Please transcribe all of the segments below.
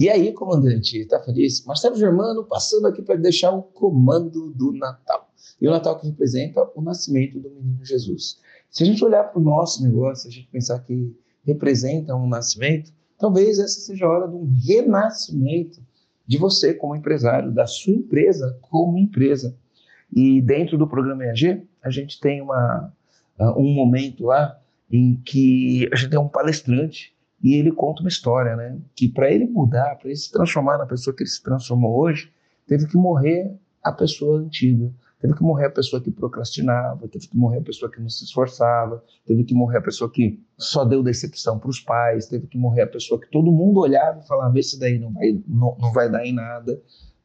E aí, comandante, está feliz? Marcelo Germano passando aqui para deixar o comando do Natal. E o Natal que representa o nascimento do menino Jesus. Se a gente olhar para o nosso negócio, a gente pensar que representa um nascimento, talvez essa seja a hora de um renascimento de você como empresário, da sua empresa como empresa. E dentro do programa EAG, a gente tem uma, um momento lá em que a gente tem um palestrante e ele conta uma história, né? Que para ele mudar, para ele se transformar na pessoa que ele se transformou hoje, teve que morrer a pessoa antiga. Teve que morrer a pessoa que procrastinava, teve que morrer a pessoa que não se esforçava, teve que morrer a pessoa que só deu decepção para os pais, teve que morrer a pessoa que todo mundo olhava e falava: esse daí não vai, não, não vai dar em nada,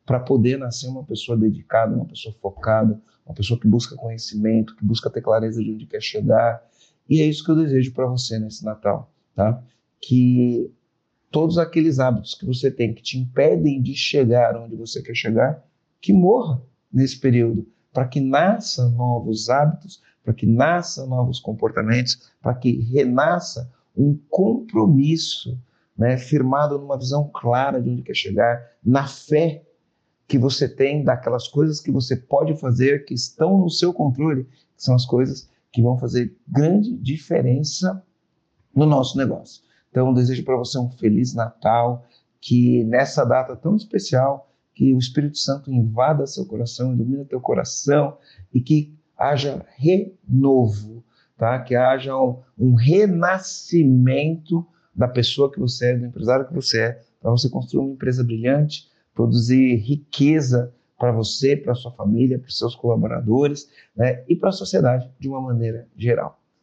para poder nascer uma pessoa dedicada, uma pessoa focada, uma pessoa que busca conhecimento, que busca ter clareza de onde quer chegar. E é isso que eu desejo para você nesse Natal, tá? Que todos aqueles hábitos que você tem que te impedem de chegar onde você quer chegar, que morra nesse período, para que nasça novos hábitos, para que nasça novos comportamentos, para que renasça um compromisso, né, firmado numa visão clara de onde quer chegar, na fé que você tem daquelas coisas que você pode fazer, que estão no seu controle, que são as coisas que vão fazer grande diferença no nosso negócio. Então, desejo para você um feliz Natal, que nessa data tão especial, que o Espírito Santo invada seu coração, ilumina teu coração e que haja renovo, tá? Que haja um, um renascimento da pessoa que você é, do empresário que você é, para você construir uma empresa brilhante, produzir riqueza para você, para sua família, para seus colaboradores, né? E para a sociedade de uma maneira geral.